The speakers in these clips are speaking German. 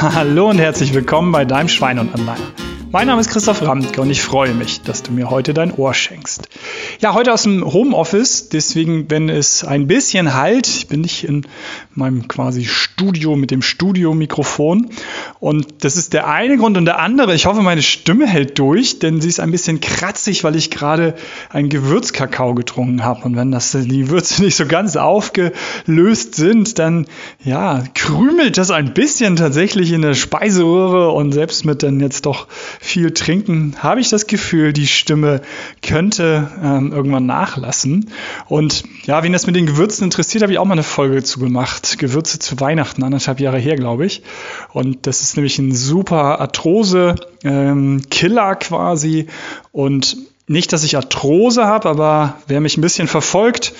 Hallo und herzlich willkommen bei deinem Schwein und Anleiher. Mein Name ist Christoph Ramtke und ich freue mich, dass du mir heute dein Ohr schenkst. Ja, heute aus dem Homeoffice, deswegen, wenn es ein bisschen halt, ich bin nicht in meinem quasi Studio mit dem Studiomikrofon. Und das ist der eine Grund. Und der andere, ich hoffe, meine Stimme hält durch, denn sie ist ein bisschen kratzig, weil ich gerade einen Gewürzkakao getrunken habe. Und wenn das die Würze nicht so ganz aufgelöst sind, dann ja, krümelt das ein bisschen tatsächlich in der Speiseröhre. Und selbst mit dann jetzt doch viel trinken, habe ich das Gefühl, die Stimme könnte ähm, irgendwann nachlassen. Und ja, wen das mit den Gewürzen interessiert, habe ich auch mal eine Folge zu gemacht. Gewürze zu Weihnachten, anderthalb Jahre her, glaube ich. Und das ist nämlich ein super Arthrose-Killer ähm, quasi. Und nicht, dass ich Arthrose habe, aber wer mich ein bisschen verfolgt,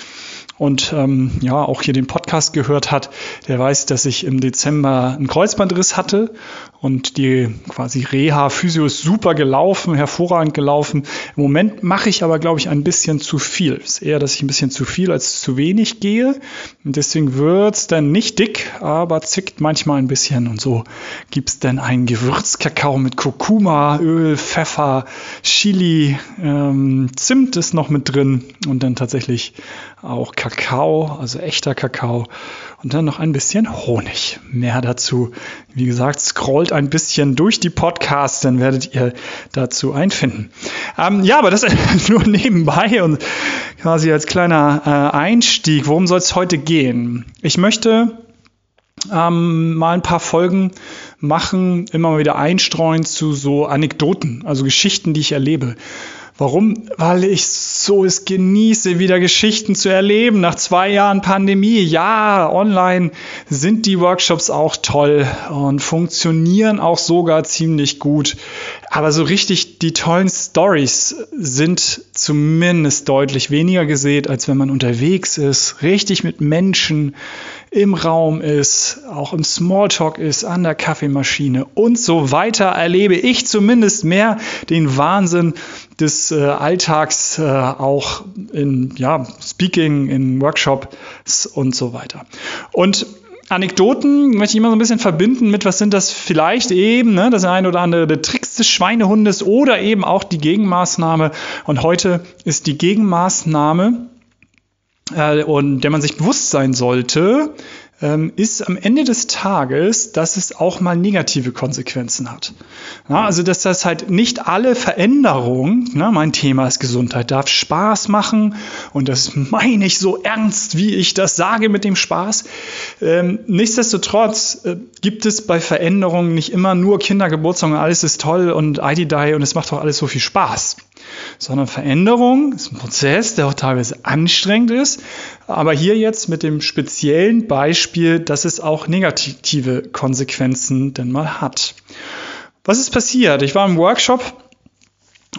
und ähm, ja auch hier den Podcast gehört hat, der weiß, dass ich im Dezember einen Kreuzbandriss hatte und die quasi Reha-Physio ist super gelaufen, hervorragend gelaufen. Im Moment mache ich aber, glaube ich, ein bisschen zu viel. Es ist eher, dass ich ein bisschen zu viel als zu wenig gehe. Und deswegen wird's dann nicht dick, aber zickt manchmal ein bisschen. Und so gibt's dann einen Gewürzkakao mit Kurkuma, Öl, Pfeffer, Chili, ähm, Zimt ist noch mit drin und dann tatsächlich auch Kakao, also echter Kakao und dann noch ein bisschen Honig. Mehr dazu, wie gesagt, scrollt ein bisschen durch die Podcasts, dann werdet ihr dazu einfinden. Ähm, ja, aber das nur nebenbei und quasi als kleiner äh, Einstieg. Worum soll es heute gehen? Ich möchte ähm, mal ein paar Folgen machen, immer wieder einstreuen zu so Anekdoten, also Geschichten, die ich erlebe. Warum? Weil ich so es genieße, wieder Geschichten zu erleben. Nach zwei Jahren Pandemie, ja, online sind die Workshops auch toll und funktionieren auch sogar ziemlich gut. Aber so richtig die tollen Stories sind zumindest deutlich weniger gesät, als wenn man unterwegs ist, richtig mit Menschen im Raum ist, auch im Smalltalk ist, an der Kaffeemaschine und so weiter, erlebe ich zumindest mehr den Wahnsinn des äh, Alltags äh, auch in ja, Speaking, in Workshops und so weiter. Und Anekdoten möchte ich immer so ein bisschen verbinden mit, was sind das vielleicht eben, ne, das eine oder andere der Tricks des Schweinehundes oder eben auch die Gegenmaßnahme. Und heute ist die Gegenmaßnahme, äh, und der man sich bewusst sein sollte, ähm, ist am Ende des Tages, dass es auch mal negative Konsequenzen hat. Ja, also dass das halt nicht alle Veränderungen, ne, mein Thema ist Gesundheit, darf Spaß machen und das meine ich so ernst, wie ich das sage mit dem Spaß. Ähm, nichtsdestotrotz äh, gibt es bei Veränderungen nicht immer nur Kindergeburtstag und alles ist toll und ID-Die und es macht doch alles so viel Spaß sondern Veränderung ist ein Prozess, der auch teilweise anstrengend ist. Aber hier jetzt mit dem speziellen Beispiel, dass es auch negative Konsequenzen denn mal hat. Was ist passiert? Ich war im Workshop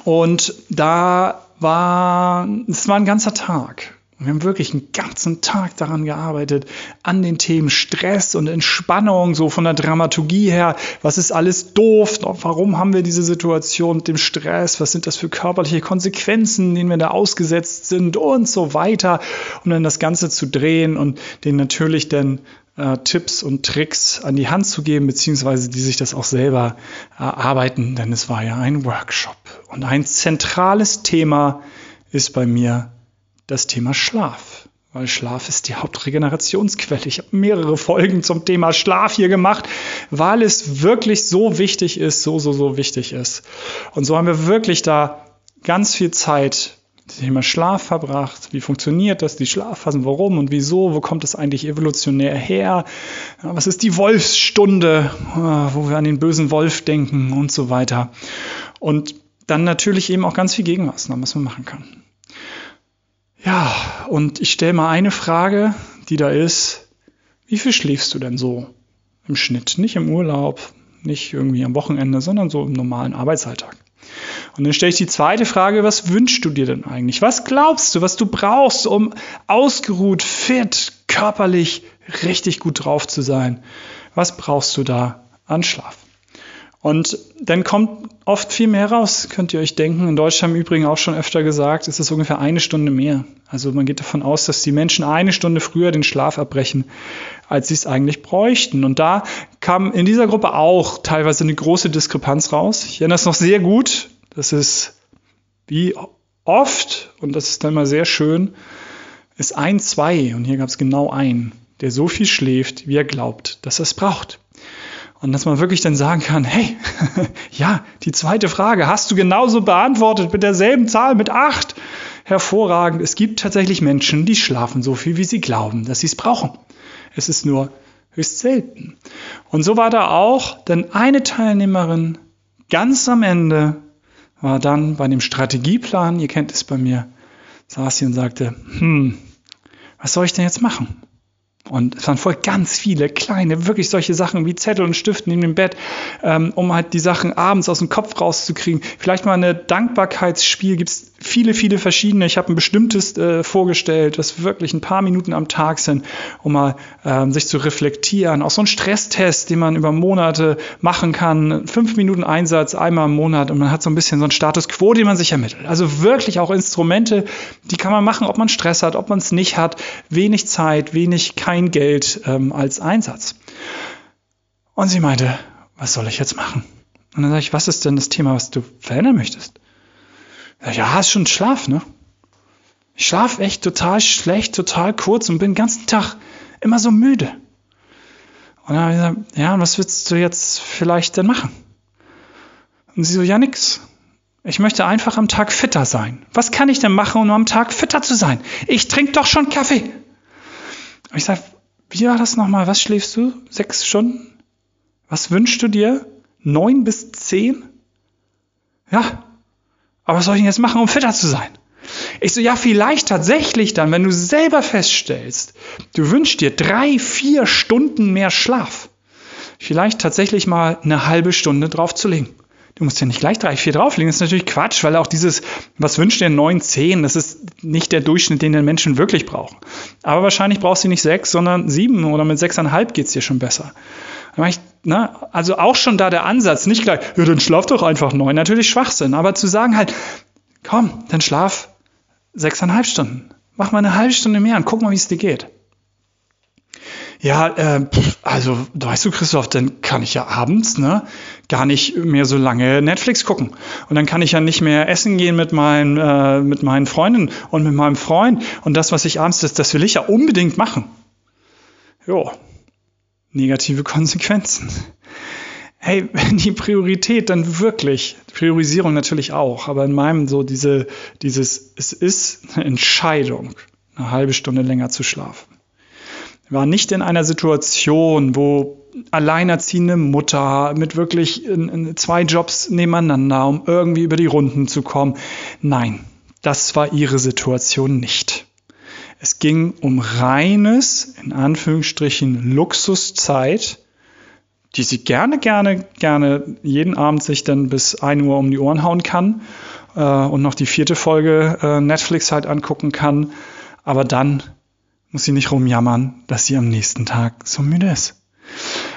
und da war, es war ein ganzer Tag. Wir haben wirklich einen ganzen Tag daran gearbeitet, an den Themen Stress und Entspannung, so von der Dramaturgie her. Was ist alles doof? Warum haben wir diese Situation mit dem Stress? Was sind das für körperliche Konsequenzen, denen wir da ausgesetzt sind und so weiter? Um dann das Ganze zu drehen und denen natürlich dann äh, Tipps und Tricks an die Hand zu geben, beziehungsweise die sich das auch selber erarbeiten, denn es war ja ein Workshop. Und ein zentrales Thema ist bei mir das Thema Schlaf. Weil Schlaf ist die Hauptregenerationsquelle. Ich habe mehrere Folgen zum Thema Schlaf hier gemacht, weil es wirklich so wichtig ist, so, so, so wichtig ist. Und so haben wir wirklich da ganz viel Zeit dem Thema Schlaf verbracht. Wie funktioniert das, die Schlafphasen, warum und wieso, wo kommt das eigentlich evolutionär her? Was ist die Wolfsstunde, wo wir an den bösen Wolf denken und so weiter. Und dann natürlich eben auch ganz viel Gegenmaßnahmen, was man machen kann. Ja, und ich stelle mal eine Frage, die da ist, wie viel schläfst du denn so im Schnitt? Nicht im Urlaub, nicht irgendwie am Wochenende, sondern so im normalen Arbeitsalltag. Und dann stelle ich die zweite Frage, was wünschst du dir denn eigentlich? Was glaubst du, was du brauchst, um ausgeruht, fit, körperlich richtig gut drauf zu sein? Was brauchst du da an Schlaf? Und dann kommt oft viel mehr raus, könnt ihr euch denken. In Deutschland im Übrigen auch schon öfter gesagt, ist es ungefähr eine Stunde mehr. Also man geht davon aus, dass die Menschen eine Stunde früher den Schlaf abbrechen, als sie es eigentlich bräuchten. Und da kam in dieser Gruppe auch teilweise eine große Diskrepanz raus. Ich erinnere es noch sehr gut. Das ist wie oft, und das ist dann mal sehr schön, ist ein, zwei, und hier gab es genau einen, der so viel schläft, wie er glaubt, dass er es braucht. Und dass man wirklich dann sagen kann, hey, ja, die zweite Frage hast du genauso beantwortet mit derselben Zahl, mit acht. Hervorragend. Es gibt tatsächlich Menschen, die schlafen so viel, wie sie glauben, dass sie es brauchen. Es ist nur höchst selten. Und so war da auch, denn eine Teilnehmerin ganz am Ende war dann bei dem Strategieplan, ihr kennt es bei mir, saß sie und sagte, hm, was soll ich denn jetzt machen? Und es waren voll ganz viele kleine, wirklich solche Sachen wie Zettel und Stiften neben dem Bett, ähm, um halt die Sachen abends aus dem Kopf rauszukriegen. Vielleicht mal eine Dankbarkeitsspiel, gibt es viele, viele verschiedene. Ich habe ein bestimmtes äh, vorgestellt, das wirklich ein paar Minuten am Tag sind, um mal ähm, sich zu reflektieren. Auch so ein Stresstest, den man über Monate machen kann. Fünf Minuten Einsatz, einmal im Monat und man hat so ein bisschen so einen Status quo, den man sich ermittelt. Also wirklich auch Instrumente, die kann man machen, ob man Stress hat, ob man es nicht hat. Wenig Zeit, wenig, kein Geld ähm, als Einsatz. Und sie meinte, was soll ich jetzt machen? Und dann sage ich, was ist denn das Thema, was du verändern möchtest? Ja, ist schon Schlaf, ne? Ich schlafe echt total schlecht, total kurz und bin den ganzen Tag immer so müde. Und dann habe ich gesagt, ja, was willst du jetzt vielleicht denn machen? Und sie so, ja, nix. Ich möchte einfach am Tag fitter sein. Was kann ich denn machen, um am Tag fitter zu sein? Ich trinke doch schon Kaffee. Und ich sage, wie war das nochmal? Was schläfst du? Sechs Stunden? Was wünschst du dir? Neun bis zehn? Ja. Aber was soll ich denn jetzt machen, um fitter zu sein? Ich so, ja, vielleicht tatsächlich dann, wenn du selber feststellst, du wünschst dir drei, vier Stunden mehr Schlaf, vielleicht tatsächlich mal eine halbe Stunde draufzulegen. Du musst ja nicht gleich drei, vier drauflegen. Das ist natürlich Quatsch, weil auch dieses, was wünscht dir neun, zehn, das ist nicht der Durchschnitt, den den Menschen wirklich brauchen. Aber wahrscheinlich brauchst du nicht sechs, sondern sieben oder mit sechseinhalb geht es dir schon besser. Ich, ne, also auch schon da der Ansatz, nicht gleich, ja, dann schlaf doch einfach neun, natürlich Schwachsinn, aber zu sagen halt, komm, dann schlaf sechseinhalb Stunden. Mach mal eine halbe Stunde mehr und guck mal, wie es dir geht. Ja, äh, also weißt du, Christoph, dann kann ich ja abends ne, gar nicht mehr so lange Netflix gucken. Und dann kann ich ja nicht mehr essen gehen mit meinen, äh, mit meinen Freunden und mit meinem Freund. Und das, was ich abends, das, das will ich ja unbedingt machen. Jo, negative Konsequenzen. Hey, wenn die Priorität dann wirklich, Priorisierung natürlich auch, aber in meinem so diese, dieses, es ist eine Entscheidung, eine halbe Stunde länger zu schlafen war nicht in einer Situation, wo alleinerziehende Mutter mit wirklich zwei Jobs nebeneinander, um irgendwie über die Runden zu kommen. Nein, das war ihre Situation nicht. Es ging um reines, in Anführungsstrichen, Luxuszeit, die sie gerne, gerne, gerne jeden Abend sich dann bis 1 Uhr um die Ohren hauen kann äh, und noch die vierte Folge äh, Netflix halt angucken kann. Aber dann muss sie nicht rumjammern, dass sie am nächsten Tag so müde ist.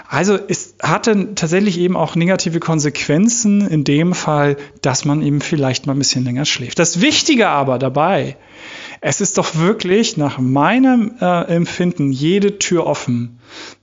Also es hatte tatsächlich eben auch negative Konsequenzen in dem Fall, dass man eben vielleicht mal ein bisschen länger schläft. Das Wichtige aber dabei, es ist doch wirklich nach meinem äh, Empfinden jede Tür offen.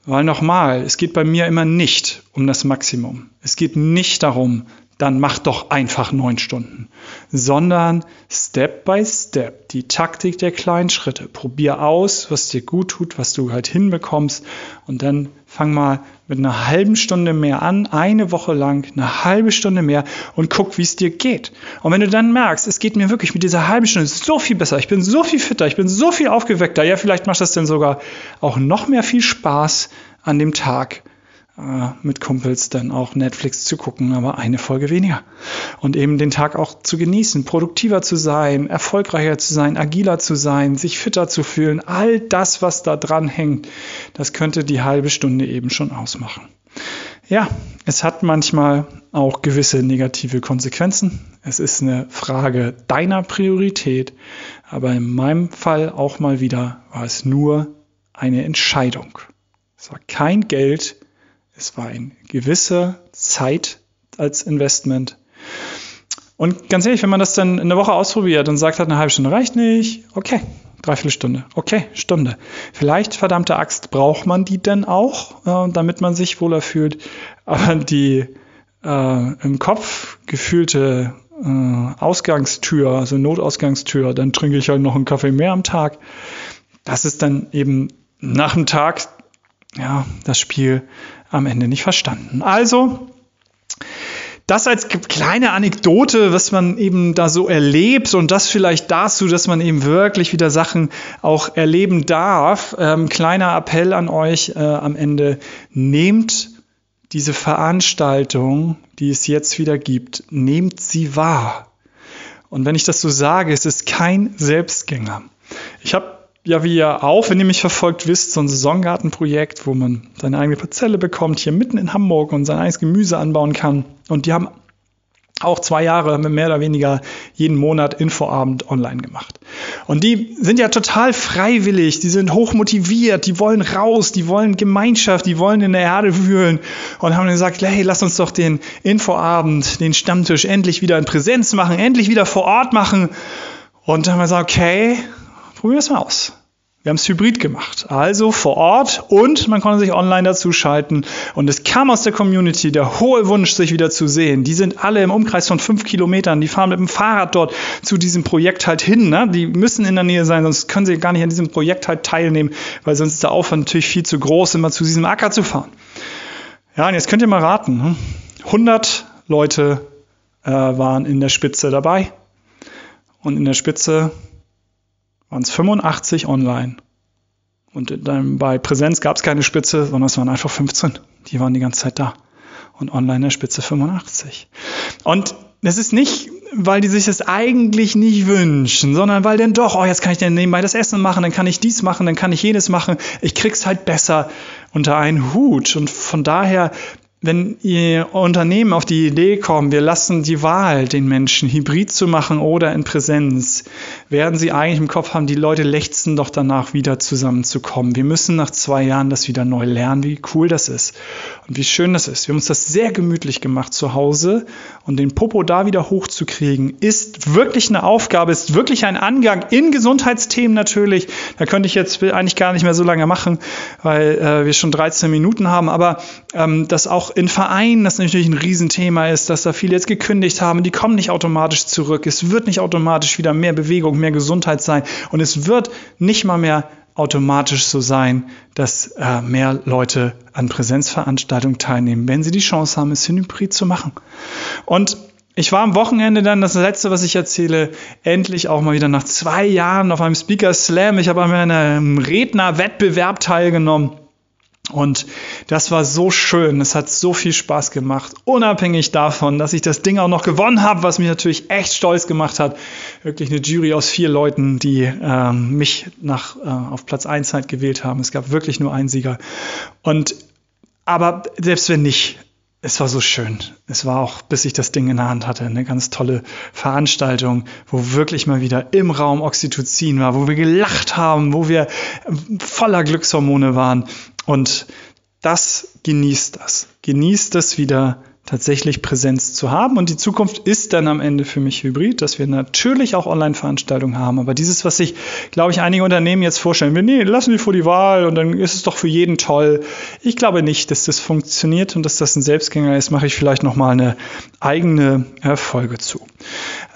Weil nochmal, es geht bei mir immer nicht um das Maximum. Es geht nicht darum, dann mach doch einfach neun Stunden, sondern Step by Step, die Taktik der kleinen Schritte. Probier aus, was dir gut tut, was du halt hinbekommst und dann fang mal mit einer halben Stunde mehr an, eine Woche lang, eine halbe Stunde mehr und guck, wie es dir geht. Und wenn du dann merkst, es geht mir wirklich mit dieser halben Stunde so viel besser, ich bin so viel fitter, ich bin so viel aufgeweckter, ja, vielleicht macht das dann sogar auch noch mehr viel Spaß an dem Tag äh, mit Kumpels dann auch Netflix zu gucken, aber eine Folge weniger. Und eben den Tag auch zu genießen, produktiver zu sein, erfolgreicher zu sein, agiler zu sein, sich fitter zu fühlen. All das, was da dran hängt, das könnte die halbe Stunde eben schon ausmachen. Ja, es hat manchmal auch gewisse negative Konsequenzen. Es ist eine Frage deiner Priorität, aber in meinem Fall auch mal wieder war es nur eine Entscheidung. Es war kein Geld, es war ein gewisser Zeit, als Investment. Und ganz ehrlich, wenn man das dann eine Woche ausprobiert und sagt, hat eine halbe Stunde reicht nicht, okay, dreiviertel Stunde, okay, Stunde. Vielleicht, verdammte Axt, braucht man die denn auch, äh, damit man sich wohler fühlt. Aber die äh, im Kopf gefühlte äh, Ausgangstür, also Notausgangstür, dann trinke ich halt noch einen Kaffee mehr am Tag. Das ist dann eben nach dem Tag, ja, das Spiel am Ende nicht verstanden. Also, das als kleine Anekdote, was man eben da so erlebt und das vielleicht dazu, dass man eben wirklich wieder Sachen auch erleben darf. Ähm, kleiner Appell an euch äh, am Ende, nehmt diese Veranstaltung, die es jetzt wieder gibt, nehmt sie wahr. Und wenn ich das so sage, es ist kein Selbstgänger. Ich habe ja, wie ihr auch, wenn ihr mich verfolgt, wisst, so ein Saisongartenprojekt, wo man seine eigene Parzelle bekommt, hier mitten in Hamburg und sein eigenes Gemüse anbauen kann. Und die haben auch zwei Jahre mehr oder weniger jeden Monat Infoabend online gemacht. Und die sind ja total freiwillig, die sind hochmotiviert, die wollen raus, die wollen Gemeinschaft, die wollen in der Erde wühlen und haben gesagt, hey, lass uns doch den Infoabend, den Stammtisch endlich wieder in Präsenz machen, endlich wieder vor Ort machen. Und dann haben wir gesagt, okay, probieren wir es mal aus. Wir haben es hybrid gemacht, also vor Ort und man konnte sich online dazuschalten. Und es kam aus der Community der hohe Wunsch, sich wieder zu sehen. Die sind alle im Umkreis von fünf Kilometern, die fahren mit dem Fahrrad dort zu diesem Projekt halt hin. Ne? Die müssen in der Nähe sein, sonst können sie gar nicht an diesem Projekt halt teilnehmen, weil sonst ist der Aufwand natürlich viel zu groß, immer zu diesem Acker zu fahren. Ja, und jetzt könnt ihr mal raten. 100 ne? Leute äh, waren in der Spitze dabei. Und in der Spitze waren es 85 online. Und dann bei Präsenz gab es keine Spitze, sondern es waren einfach 15. Die waren die ganze Zeit da. Und online der Spitze 85. Und das ist nicht, weil die sich das eigentlich nicht wünschen, sondern weil dann doch, oh, jetzt kann ich dann nebenbei das Essen machen, dann kann ich dies machen, dann kann ich jenes machen. Ich krieg's halt besser unter einen Hut. Und von daher wenn ihr Unternehmen auf die Idee kommen, wir lassen die Wahl den Menschen hybrid zu machen oder in Präsenz, werden sie eigentlich im Kopf haben, die Leute lechzen doch danach wieder zusammenzukommen. Wir müssen nach zwei Jahren das wieder neu lernen, wie cool das ist und wie schön das ist. Wir haben uns das sehr gemütlich gemacht zu Hause und den Popo da wieder hochzukriegen, ist wirklich eine Aufgabe, ist wirklich ein Angang in Gesundheitsthemen natürlich. Da könnte ich jetzt eigentlich gar nicht mehr so lange machen, weil äh, wir schon 13 Minuten haben, aber ähm, das auch in Vereinen, das natürlich ein Riesenthema ist, dass da viele jetzt gekündigt haben, die kommen nicht automatisch zurück. Es wird nicht automatisch wieder mehr Bewegung, mehr Gesundheit sein. Und es wird nicht mal mehr automatisch so sein, dass äh, mehr Leute an Präsenzveranstaltungen teilnehmen, wenn sie die Chance haben, es hybrid zu machen. Und ich war am Wochenende dann, das letzte, was ich erzähle, endlich auch mal wieder nach zwei Jahren auf einem Speaker Slam. Ich habe an einem Rednerwettbewerb teilgenommen und das war so schön, es hat so viel Spaß gemacht, unabhängig davon, dass ich das Ding auch noch gewonnen habe, was mich natürlich echt stolz gemacht hat. Wirklich eine Jury aus vier Leuten, die ähm, mich nach, äh, auf Platz 1 halt gewählt haben. Es gab wirklich nur einen Sieger. Und aber selbst wenn nicht, es war so schön. Es war auch, bis ich das Ding in der Hand hatte, eine ganz tolle Veranstaltung, wo wirklich mal wieder im Raum Oxytocin war, wo wir gelacht haben, wo wir voller Glückshormone waren. Und das genießt das. Genießt es wieder tatsächlich Präsenz zu haben. Und die Zukunft ist dann am Ende für mich hybrid, dass wir natürlich auch Online-Veranstaltungen haben. Aber dieses, was sich, glaube ich, einige Unternehmen jetzt vorstellen, wir nee, lassen die vor die Wahl und dann ist es doch für jeden toll. Ich glaube nicht, dass das funktioniert und dass das ein Selbstgänger ist, mache ich vielleicht nochmal eine eigene Folge zu.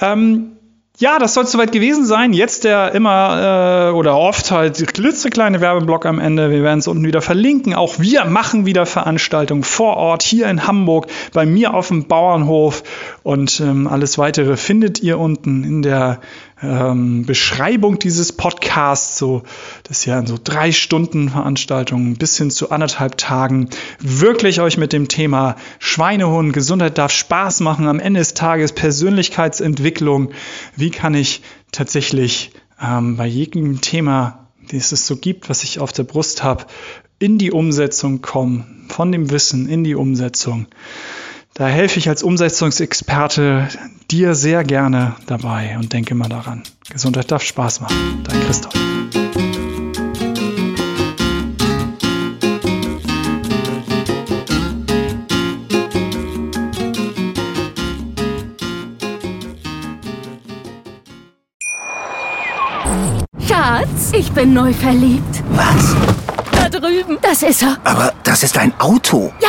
Ähm, ja, das soll soweit gewesen sein. Jetzt der immer äh, oder oft halt klitzekleine Werbeblock am Ende. Wir werden es unten wieder verlinken. Auch wir machen wieder Veranstaltungen vor Ort hier in Hamburg bei mir auf dem Bauernhof. Und ähm, alles weitere findet ihr unten in der ähm, Beschreibung dieses Podcasts, so das ja in so drei Stunden Veranstaltungen bis hin zu anderthalb Tagen wirklich euch mit dem Thema Schweinehund, Gesundheit darf Spaß machen, am Ende des Tages Persönlichkeitsentwicklung, wie kann ich tatsächlich ähm, bei jedem Thema, das es so gibt, was ich auf der Brust habe, in die Umsetzung kommen, von dem Wissen in die Umsetzung. Da helfe ich als Umsetzungsexperte dir sehr gerne dabei und denke immer daran. Gesundheit darf Spaß machen. Dein Christoph. Schatz, ich bin neu verliebt. Was? Da drüben. Das ist er. Aber das ist ein Auto. Ja,